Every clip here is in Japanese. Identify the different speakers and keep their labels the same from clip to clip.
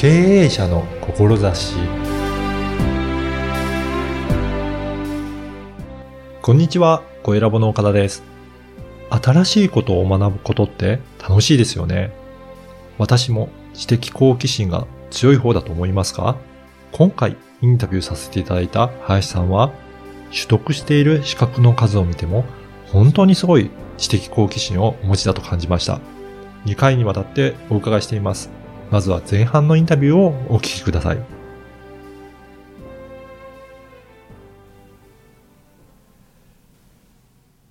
Speaker 1: 経営者の志こんにちは、小ラボの岡田です。新しいことを学ぶことって楽しいですよね。私も知的好奇心が強い方だと思いますが、今回インタビューさせていただいた林さんは、取得している資格の数を見ても、本当にすごい知的好奇心をお持ちだと感じました。2回にわたってお伺いしています。まずは前半のインタビューをお聞きください。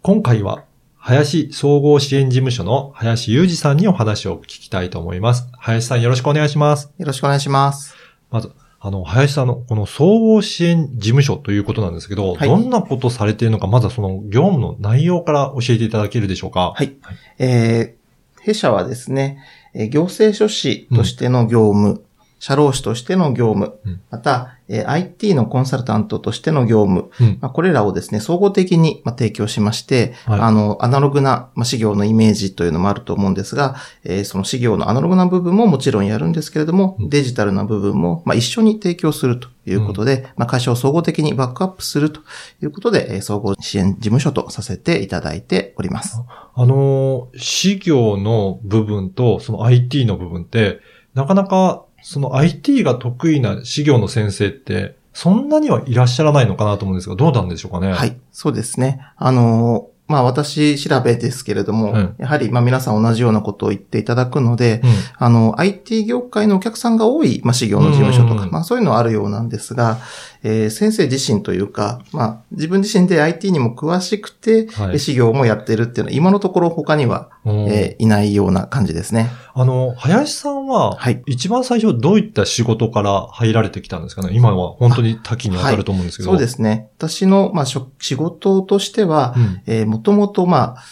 Speaker 1: 今回は、林総合支援事務所の林裕二さんにお話を聞きたいと思います。林さんよろしくお願いします。
Speaker 2: よろしくお願いします。
Speaker 1: まず、あの、林さんのこの総合支援事務所ということなんですけど、
Speaker 2: はい
Speaker 1: どんなことされているのか、まずはその業務の内容から教えていただけるでしょうか。
Speaker 2: はい。えー、弊社はですね、え行政書士としての業務、社労士としての業務、
Speaker 1: うん
Speaker 2: また、えー IT のコンサルタントとしての業務、
Speaker 1: うん。
Speaker 2: まあ、これらをですね、総合的にまあ提供しまして、
Speaker 1: はい
Speaker 2: あの、アナログな、まあ、事業のイメージというのもあると思うんですが、えーその事業のアナログな部分ももちろんやるんですけれども、
Speaker 1: うん
Speaker 2: デジタルな部分も、まあ、一緒に提供するということで、まあ、会社を総合的にバックアップするということで、えー総合支援事務所とさせていただいております。
Speaker 1: あの、事業の部分とその IT の部分って、なかなかその IT が得意な事業の先生って、そんなにはいらっしゃらないのかなと思うんですが、どうなんでしょうかね。
Speaker 2: はい、そうですね。あのーまあ私調べですけれども、
Speaker 1: うん
Speaker 2: やはりまあ皆さん同じようなことを言っていただくので、
Speaker 1: うん。
Speaker 2: あの、IT 業界のお客さんが多い、まあ、事業の事務所とか、
Speaker 1: うん
Speaker 2: まあ、そういうのはあるようなんですが、えー先生自身というか、まあ、自分自身で IT にも詳しくて、
Speaker 1: はい
Speaker 2: え事業もやってるっていうのは、今のところ他には、
Speaker 1: うん
Speaker 2: えーいないような感じですね。
Speaker 1: あの、林さんは、
Speaker 2: はい。
Speaker 1: 一番最初どういった仕事から入られてきたんですかね？今は本当に多岐にわたると思うんですけど。
Speaker 2: そうですね。私の、まあ、職仕事としては、
Speaker 1: うん。
Speaker 2: えーもともと、まあ、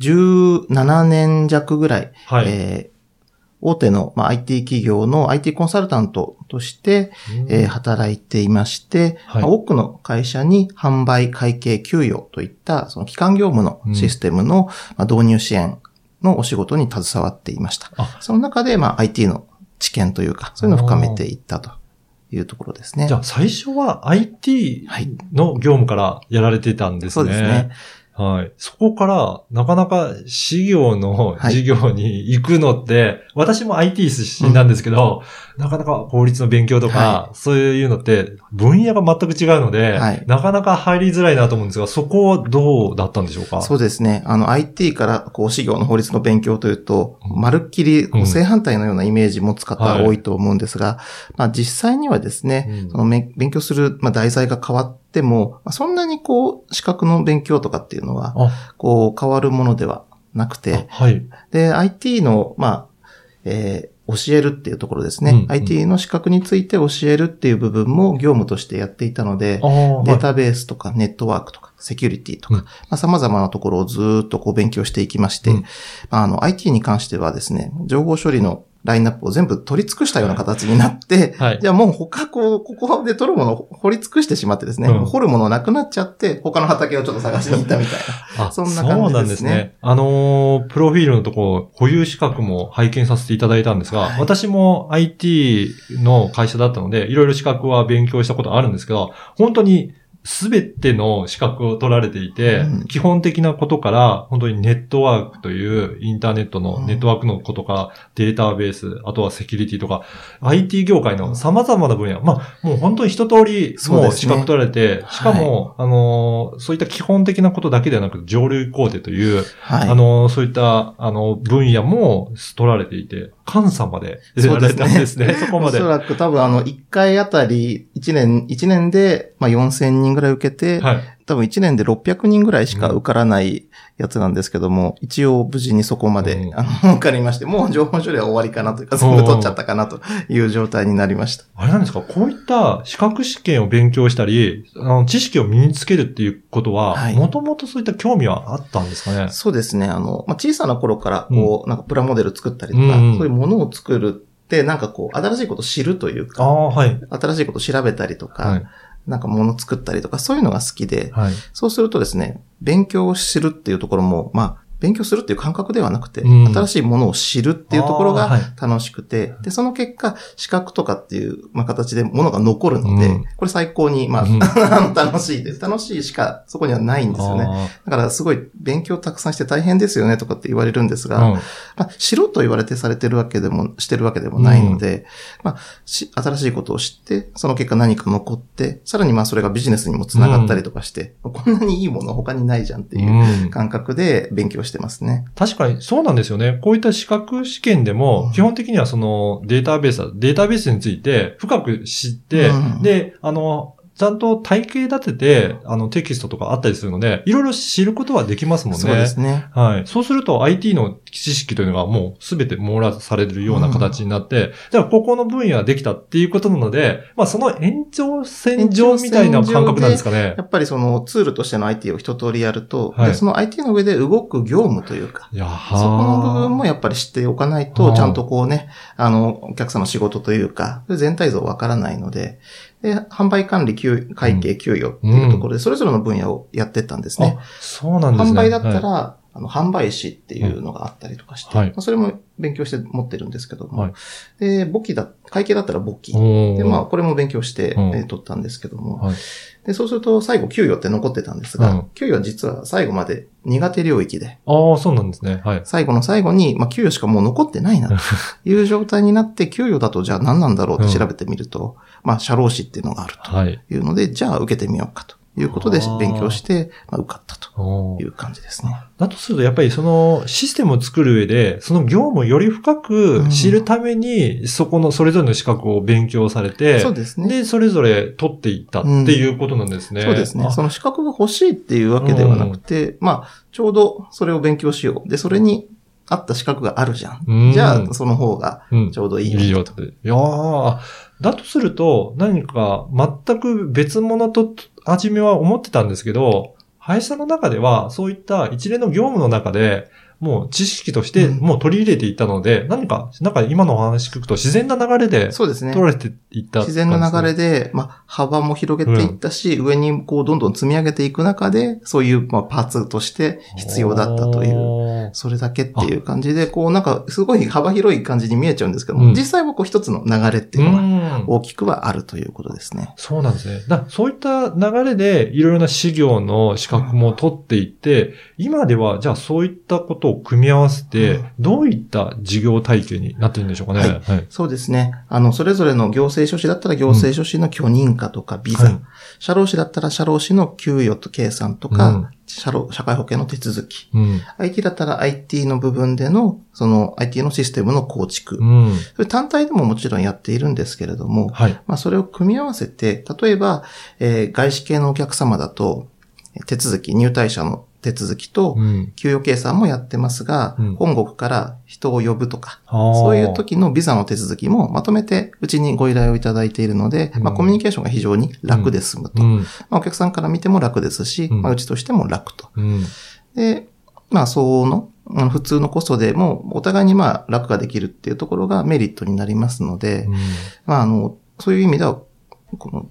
Speaker 2: 17年弱ぐらい、
Speaker 1: はい。
Speaker 2: えー大手の、まあ、IT 企業の IT コンサルタントとして、
Speaker 1: うん
Speaker 2: えー働いていまして、
Speaker 1: はい
Speaker 2: まあ多くの会社に販売、会計、給与といった、その基幹業務のシステムの、まあ導入支援のお仕事に携わっていました。
Speaker 1: あ
Speaker 2: その中で、まあ、IT の知見というか、そういうのを深めていったというところですね。
Speaker 1: じゃあ最初は IT
Speaker 2: はい。
Speaker 1: の業務からやられてたんですね。
Speaker 2: そうですね。
Speaker 1: はい。そこから、なかなか、事業の
Speaker 2: はい。
Speaker 1: 事業に行くのって、私も IT 出身なんですけど、なかなか法律の勉強とか、
Speaker 2: は
Speaker 1: そういうのって、分野が全く違うので、
Speaker 2: はい。
Speaker 1: なかなか入りづらいなと思うんですが、そこはどうだったんでしょうか？
Speaker 2: そうですね。あの、IT から、こう、事業の法律の勉強というと、
Speaker 1: うん。
Speaker 2: まるっきり、正反対のようなイメージ持つ方
Speaker 1: はい。
Speaker 2: 多いと思うんですが、まあ、実際にはですね、
Speaker 1: うん。
Speaker 2: そのめ勉強する、まあ、題材が変わっても、まあ、そんなにこう、資格の勉強とかっていうのは、
Speaker 1: あ、
Speaker 2: こう、変わるものではなくて、
Speaker 1: あはい。
Speaker 2: で、IT の、まあ、えー教えるっていうところですね、
Speaker 1: うんうん。
Speaker 2: IT の資格について教えるっていう部分も業務としてやっていたので、データベースとかネットワークとかセキュリティとか、
Speaker 1: うん。
Speaker 2: まあ、様々なところをずーっとこう勉強していきまして、
Speaker 1: うん。
Speaker 2: まあ、あの IT に関してはですね、情報処理のラインナップを全部取り尽くしたような形になって、
Speaker 1: はい
Speaker 2: じゃあもう他こう、ここで取るものを掘り尽くしてしまってですね、
Speaker 1: うん
Speaker 2: 掘るものなくなっちゃって、他の畑をちょっと探しに行ったみたいな。
Speaker 1: あ、
Speaker 2: そんな感じですね
Speaker 1: そうなんですね。あのープロフィールのところ、保有資格も拝見させていただいたんですが、
Speaker 2: はい
Speaker 1: 私も IT の会社だったので、いろいろ資格は勉強したことあるんですけど、本当にすべての資格を取られていて、
Speaker 2: うん。
Speaker 1: 基本的なことから、本当にネットワークというインターネットのネットワークのことから、データベース、あとはセキュリティとか、IT 業界の様々な分野、まあ、もう本当に一通り、もう資格取られて、しかも、あのー、そういった基本的なことだけではなく、上流工程という、
Speaker 2: はい。
Speaker 1: あのー、そういった、あの、分野も取られていて、監査まで出られたんですね、そこまで。
Speaker 2: おそ。らく多分あの、1回あたり1年、1年で、まあ、4000人ぐらい受けて、
Speaker 1: はい。
Speaker 2: 多分1年で600人ぐらいしか受からないやつなんですけども、一応無事にそこまで、
Speaker 1: うん
Speaker 2: あの、受かりまして、もう情報処理は終わりかなというか、全部取っちゃったかなという状態になりました。
Speaker 1: あれなんですか？こういった資格試験を勉強したり、あの、知識を身につけるっていうことは
Speaker 2: は、い
Speaker 1: もともとそういった興味はあったんですかね？
Speaker 2: そうですね。あの、まあ、小さな頃から、こう、なんかプラモデル作ったりとか、
Speaker 1: うんうん
Speaker 2: そういうものを作るって、なんかこう、新しいことを知るというか、
Speaker 1: はい。
Speaker 2: 新しいことを調べたりとか、
Speaker 1: はい。
Speaker 2: なんか物作ったりとか、そういうのが好きで、
Speaker 1: はい。
Speaker 2: そうするとですね、勉強を知るっていうところも、まあ、勉強するっていう感覚ではなくて、
Speaker 1: うん。
Speaker 2: 新しいものを知るっていうところが楽しくて、で、その結果、資格とかっていう、まあ、形でものが残るので、
Speaker 1: うん。
Speaker 2: これ最高に、まあ、
Speaker 1: うん。
Speaker 2: 楽しいです。楽しいしかそこにはないんですよね。
Speaker 1: あ
Speaker 2: だからすごい勉強たくさんして大変ですよねとかって言われるんですが、まあ、しろと言われてされてるわけでも、してるわけでもないので、まあし、新しいことを知って、その結果何か残って、さらにまあそれがビジネスにもつながったりとかして、こんなにいいもの他にないじゃんっていう
Speaker 1: うん。
Speaker 2: 感覚で勉強してますね。
Speaker 1: 確かにそうなんですよね。こういった資格試験で
Speaker 2: うん
Speaker 1: も、基本的にはそのデータベースだ、データベースについて深く知って、
Speaker 2: うん
Speaker 1: で、あの、ちゃんと体系立てて、あの、テキストとかあったりするので、いろいろ知ることはできますもんね。
Speaker 2: そうですね。
Speaker 1: はい。そうすると IT の知識というのがもうすべて網羅されるような形になって、じゃあここの分野できたっていうことなので、まあその延長線上みたいな感覚なんですかね
Speaker 2: や。っぱりそのツールとしての IT を一通りやると、
Speaker 1: はい
Speaker 2: でその IT の上で動く業務というか、そこの部分もやっぱり知っておかないと、
Speaker 1: はあ
Speaker 2: ちゃんとこうね、あの、お客さんの仕事というか、全体像わからないので、で、販売管理、給会計、給与っていうところで、それぞれの分野をやってったんですね。
Speaker 1: あ、そうなんですね。
Speaker 2: 販売だったら、
Speaker 1: は
Speaker 2: あの、販売士っていうのがあったりとかして、
Speaker 1: はい。
Speaker 2: まあそれも勉強して持ってるんですけども、
Speaker 1: はい。
Speaker 2: で、簿記だ、会計だったら簿記。で、まあ、これも勉強して、
Speaker 1: うん。
Speaker 2: えー取ったんですけども、
Speaker 1: はい。
Speaker 2: で、そうすると最後、給与って残ってたんですが、
Speaker 1: うん。
Speaker 2: 給与は実は最後まで苦手領域で、
Speaker 1: ああ、そうなんですね。はい。
Speaker 2: 最後の最後に、まあ、給与しかもう残ってないな、と いう状態になって、給与だとじゃあ何なんだろうって調べてみると、まあ、社労士っていうのがある
Speaker 1: はい。
Speaker 2: というので、じゃあ受けてみようかということで勉強して、まあ、受かったという感じですね。
Speaker 1: だとすると、やっぱりそのシステムを作る上で、その業務をより深く知るために、そこのそれぞれの資格を勉強されて、
Speaker 2: そうですね。
Speaker 1: で、それぞれ取っていったっていうことなんですね。
Speaker 2: そうですね。
Speaker 1: あ
Speaker 2: その資格が欲しいっていうわけではなくて、まあ、ちょうどそれを勉強しよう。で、それに合った資格があるじゃん。
Speaker 1: うん
Speaker 2: じゃあ、その方が
Speaker 1: うん
Speaker 2: ちょうどいいよ。
Speaker 1: いいよって。いやーだとすると、何か全く別物と、初めは思ってたんですけど、会社の中では、そういった一連の業務の中で、もう知識として
Speaker 2: うん
Speaker 1: もう取り入れていったので、何か、なんか今のお話聞くと自然な流れで
Speaker 2: そうですね。
Speaker 1: 取られていった、
Speaker 2: 自然な流れで、まあ、幅も広げていったし、上にこう、どんどん積み上げていく中で、そういう、まあ、パーツとして必要だったという、
Speaker 1: う。
Speaker 2: それだけっていう感じで、こう、なんか、すごい幅広い感じに見えちゃうんですけども、
Speaker 1: うん
Speaker 2: 実際はこう、一つの流れって
Speaker 1: う
Speaker 2: いうのは、
Speaker 1: ん。
Speaker 2: 大きくはあるということですね。
Speaker 1: そうなんですね。だそういった流れでいろいろな事業の資格も取っていって、今ではじゃあそういったことを組み合わせて、
Speaker 2: うん
Speaker 1: どういった事業体系になってるんでしょうかね。
Speaker 2: はい
Speaker 1: はい。
Speaker 2: そうですね。あの、それぞれの行政書士だったら行政書士の許認可とかビザ、
Speaker 1: はい
Speaker 2: 社労士だったら社労士の給与と計算とか、
Speaker 1: うん
Speaker 2: 社会保険の手続き、
Speaker 1: うん。
Speaker 2: IT だったら IT の部分での、その IT のシステムの構築、
Speaker 1: うん。
Speaker 2: それ単体でももちろんやっているんですけれども、
Speaker 1: はい。
Speaker 2: まあそれを組み合わせて、例えば、えー外資系のお客様だと、手続き、入退社の手続きと、
Speaker 1: うん。
Speaker 2: 給与計算もやってますが、
Speaker 1: うん
Speaker 2: 本国から人を呼ぶとか、
Speaker 1: そ
Speaker 2: そういう時のビザの手続きもまとめてうちにご依頼をいただいているので、
Speaker 1: うん
Speaker 2: まあコミュニケーションが非常に楽で済むと。
Speaker 1: うん。
Speaker 2: まあお客さんから見ても楽ですし、
Speaker 1: うん
Speaker 2: まあうちとしても楽と。
Speaker 1: うん。
Speaker 2: で、まあその、あの普通のコストでもお互いにまあ楽ができるっていうところがメリットになりますので、まああの、そういう意味では、この、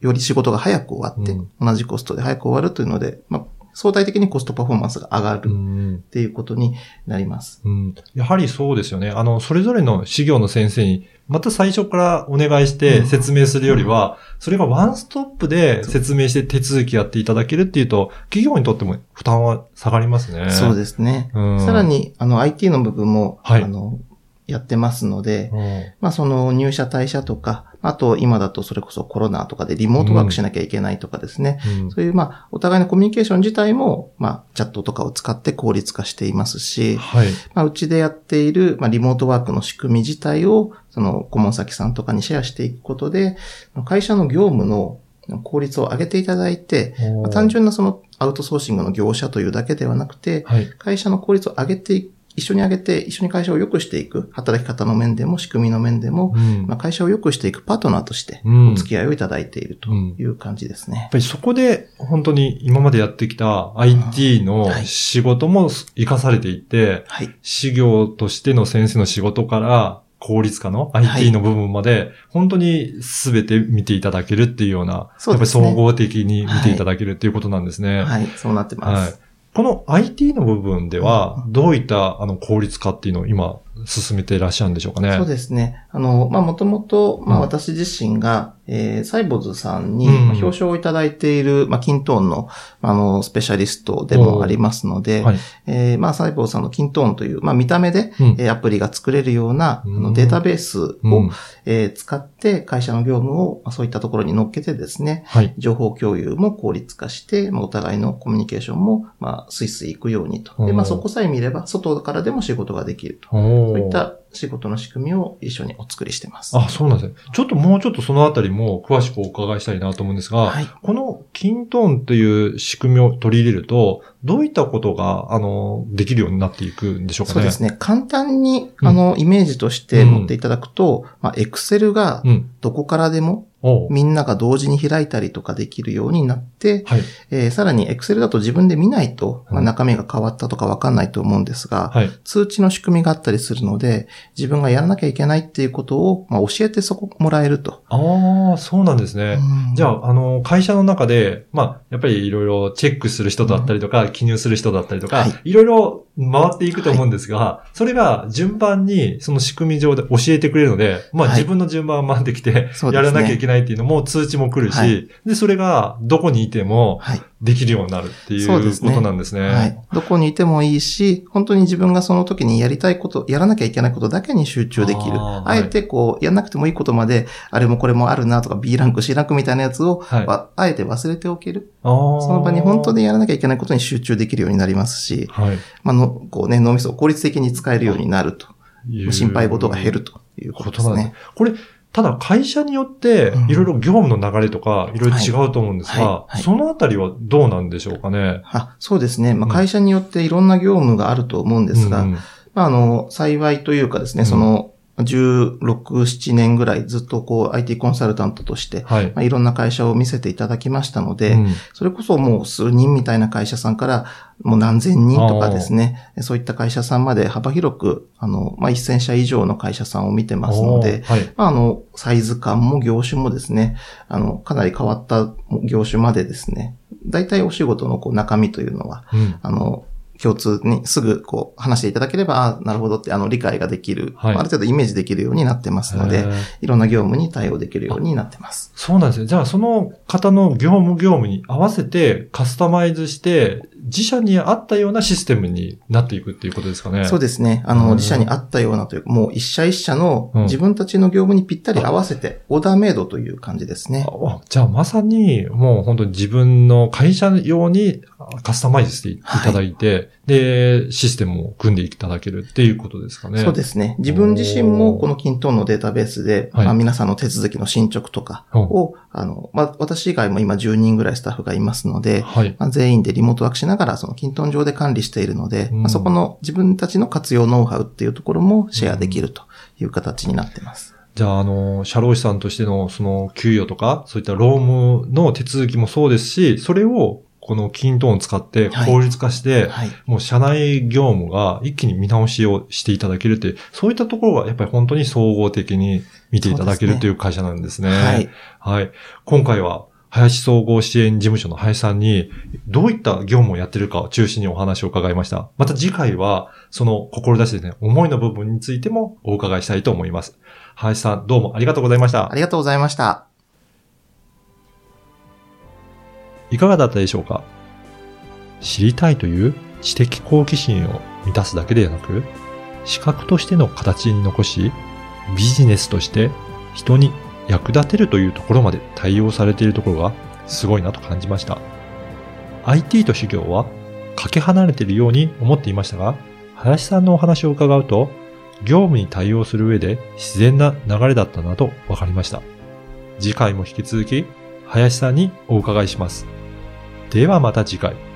Speaker 2: より仕事が早く終わって、
Speaker 1: うん
Speaker 2: 同じコストで早く終わるというので、まあ相対的にコストパフォーマンスが上が
Speaker 1: う
Speaker 2: るっ
Speaker 1: ん。
Speaker 2: ていうことになります。
Speaker 1: うん。やはりそうですよね。あの、それぞれの事業の先生に、また最初からお願いして説明するよりは、それがワンストップで説明して手続きやっていただけるっていうと、企業にとっても負担は下がりますね。
Speaker 2: そうですね。
Speaker 1: うん
Speaker 2: さらに、あの、IT の部分も、
Speaker 1: はい
Speaker 2: あの、やってますので、
Speaker 1: うん
Speaker 2: まあ、その入社退社とか、あと今だとそれこそコロナとかでリモートワークしなきゃいけないとかですね。
Speaker 1: うん
Speaker 2: そういう、まあ、お互いのコミュニケーション自体も、まあ、チャットとかを使って効率化していますし、
Speaker 1: はい。
Speaker 2: まあ、うちでやっている、まあ、リモートワークの仕組み自体を、その、顧問先さんとかにシェアしていくことで、会社の業務の効率を上げていただいて、まあ単純なそのアウトソーシングの業者というだけではなくて、
Speaker 1: はい。
Speaker 2: 会社の効率を上げてい一緒に上げて、一緒に会社を良くしていく、働き方の面でも仕組みの面でも、
Speaker 1: うん
Speaker 2: まあ、会社を良くしていくパートナーとして、
Speaker 1: うん
Speaker 2: お付き合いをいただいているという感じですね
Speaker 1: やっ。ぱりそこで本当に今までやってきた IT の
Speaker 2: はい
Speaker 1: 仕事も活かされていて、
Speaker 2: はい。
Speaker 1: 事業としての先生の仕事から効率化の
Speaker 2: はい
Speaker 1: IT の部分まで、本当に全て見ていただけるっていうような、
Speaker 2: そうですね
Speaker 1: やっぱり総合的に見ていただけるっていうことなんですね。
Speaker 2: はい。そうなってます。
Speaker 1: この IT の部分では、どういったあの効率化っていうのを今進めていらっしゃるんでしょうかね。
Speaker 2: そうですね。あの、まあ、もともと、まあ、
Speaker 1: うん
Speaker 2: 私自身が、えーサイボーズさんに、表彰をいただいている、まあ、キントーンの、あの、スペシャリストでもありますので、
Speaker 1: はい。
Speaker 2: えーまあ、サイボーズさんのキントーンという、まあ、見た目で、
Speaker 1: うん
Speaker 2: えーアプリが作れるような、あ
Speaker 1: うん
Speaker 2: のデータベースを、
Speaker 1: うん
Speaker 2: えー使って会社の業務を、まあそういったところに乗っけてですね、
Speaker 1: はい。
Speaker 2: 情報共有も効率化して、まあ、お互いのコミュニケーションも、まあ、スイスイ行くようにと。で、まあ、
Speaker 1: うん
Speaker 2: そこさえ見れば、外からでも仕事ができると。そういった仕事の仕組みを一緒にお作りしてます。
Speaker 1: あ、そうなんですね。ちょっともうちょっとそのあたりも詳しくお伺いしたいなと思うんですが、
Speaker 2: はい。
Speaker 1: このキントーンという仕組みを取り入れると、どういったことが、あの、できるようになっていくんでしょうかね？
Speaker 2: そうですね。簡単に、
Speaker 1: うん
Speaker 2: あの、イメージとして持っていただくと、まあ、エクセルが
Speaker 1: うん。
Speaker 2: どこからでも
Speaker 1: おう
Speaker 2: みんなが同時に開いたりとかできるようになって、
Speaker 1: はい。
Speaker 2: えーさらに Excel だと自分で見ないと、まあ、
Speaker 1: うん
Speaker 2: 中身が変わったとかわかんないと思うんですが、
Speaker 1: はい。
Speaker 2: 通知の仕組みがあったりするので、自分がやらなきゃいけないっていうことを、まあ、教えてそこもらえると。
Speaker 1: ああ、そうなんですね。
Speaker 2: うん
Speaker 1: じゃあ、あの、会社の中で、まあ、やっぱりいろいろチェックする人だったりとか、記入する人だったりとか、
Speaker 2: はい
Speaker 1: いろいろ回っていくと思うんですが、それが順番にその仕組み上で教えてくれるので、まあ、
Speaker 2: はい
Speaker 1: 自分の順番が回ってきて、やらなきゃいけないっていうのも通知も来るし、
Speaker 2: はい
Speaker 1: で、それがどこにいても
Speaker 2: はい。
Speaker 1: できるようになるっていうことなんですね。
Speaker 2: はい。どこにいてもいいし、本当に自分がその時にやりたいこと、やらなきゃいけないことだけに集中できる。
Speaker 1: あ
Speaker 2: えてこう、やらなくてもいいことまで、あれもこれもあるなとか、B ランク、C ランクみたいなやつを、あえて忘れておける。その場に本当でやらなきゃいけないことに集中できるようになりますし、
Speaker 1: はい。
Speaker 2: まあの、こうね、脳みそを効率的に使えるようになると。
Speaker 1: いう
Speaker 2: 心配事が減るというこ
Speaker 1: ことです
Speaker 2: ね。
Speaker 1: これ、ただ会社によって
Speaker 2: うん、
Speaker 1: いろいろ業務の流れとか、い。ろいろ違うと思うんですが
Speaker 2: はい。はい、はい
Speaker 1: そのあたりはどうなんでしょうかね？
Speaker 2: あそうですね。まあ、
Speaker 1: うん。
Speaker 2: 会社によっていろんな業務があると思うんですが、
Speaker 1: うんうん。
Speaker 2: まあ、あの、幸いというかですね、
Speaker 1: うん。
Speaker 2: その、16、7年ぐらいずっとこう IT コンサルタントとして、
Speaker 1: はい。
Speaker 2: まあ、いろんな会社を見せていただきましたので、
Speaker 1: うん
Speaker 2: それこそもう数人みたいな会社さんから、もう何千人とかですね、そういった会社さんまで幅広く、あの、まあ、1000社以上の会社さんを見てますので、
Speaker 1: はい。
Speaker 2: まあ、あの、サイズ感も業種もですね、あの、かなり変わった業種までですね、大体お仕事のこう中身というのは、
Speaker 1: うん
Speaker 2: あの、共通にすぐこう話していただければ、ああ、なるほどってあの理解ができる、
Speaker 1: はい
Speaker 2: ある程度イメージできるようになってますのでいろんな業務に対応できるようになってます。
Speaker 1: そうなんですね。じゃあ、その方の業務業務に合わせてカスタマイズして、自社に合ったようなシステムになっていくっていうことですかね。
Speaker 2: そうですね。あ
Speaker 1: うん
Speaker 2: の、自社に合ったようなというか、もう一社一社の
Speaker 1: うん
Speaker 2: 自分たちの業務にぴったり合わせて、オーダーメイドという感じですね。
Speaker 1: あじゃあまさに、もう本当に自分の会社用にカスタマイズしていただいて、で、システムを組んでいただけるっていうことですかね。
Speaker 2: そうですね。自分自身もこのキントーンのデータベースで、
Speaker 1: はい
Speaker 2: まあ、皆さんの手続きの進捗とかを、あの、まあ、私以外も今10人ぐらいスタッフがいますので、
Speaker 1: はい。
Speaker 2: まあ、全員でリモートワークしながら、そのキントーン上で管理しているので、
Speaker 1: うん
Speaker 2: まあ、そこの自分たちの活用ノウハウっていうところもシェアできるという形になってます。
Speaker 1: じゃあ、あの、社労士さんとしての、その、給与とか、そういった労務の手続きもそうですし、それを、このキントーンを使って
Speaker 2: はい
Speaker 1: 効率化して、
Speaker 2: はい。
Speaker 1: もう社内業務が一気に見直しをしていただけるっていう、そういったところがやっぱり本当に総合的に見ていただけるという会社なんですね。
Speaker 2: はい。
Speaker 1: はい。今回は、林総合支援事務所の林さんに、どういった業務をやってるかを中心にお話を伺いました。また次回は、その志ですね、思いの部分についてもお伺いしたいと思います。林さん、どうもありがとうございました
Speaker 2: あ。りがとうございました。
Speaker 1: いかがだったでしょうか？知りたいという知的好奇心を満たすだけではなく、資格としての形に残し、ビジネスとして人に役立てるというところまで対応されているところがすごいなと感じました。IT と修行はかけ離れているように思っていましたが、林さんのお話を伺うと、業務に対応する上で自然な流れだったなと分かりました。次回も引き続き、林さんにお伺いします。ではまた次回。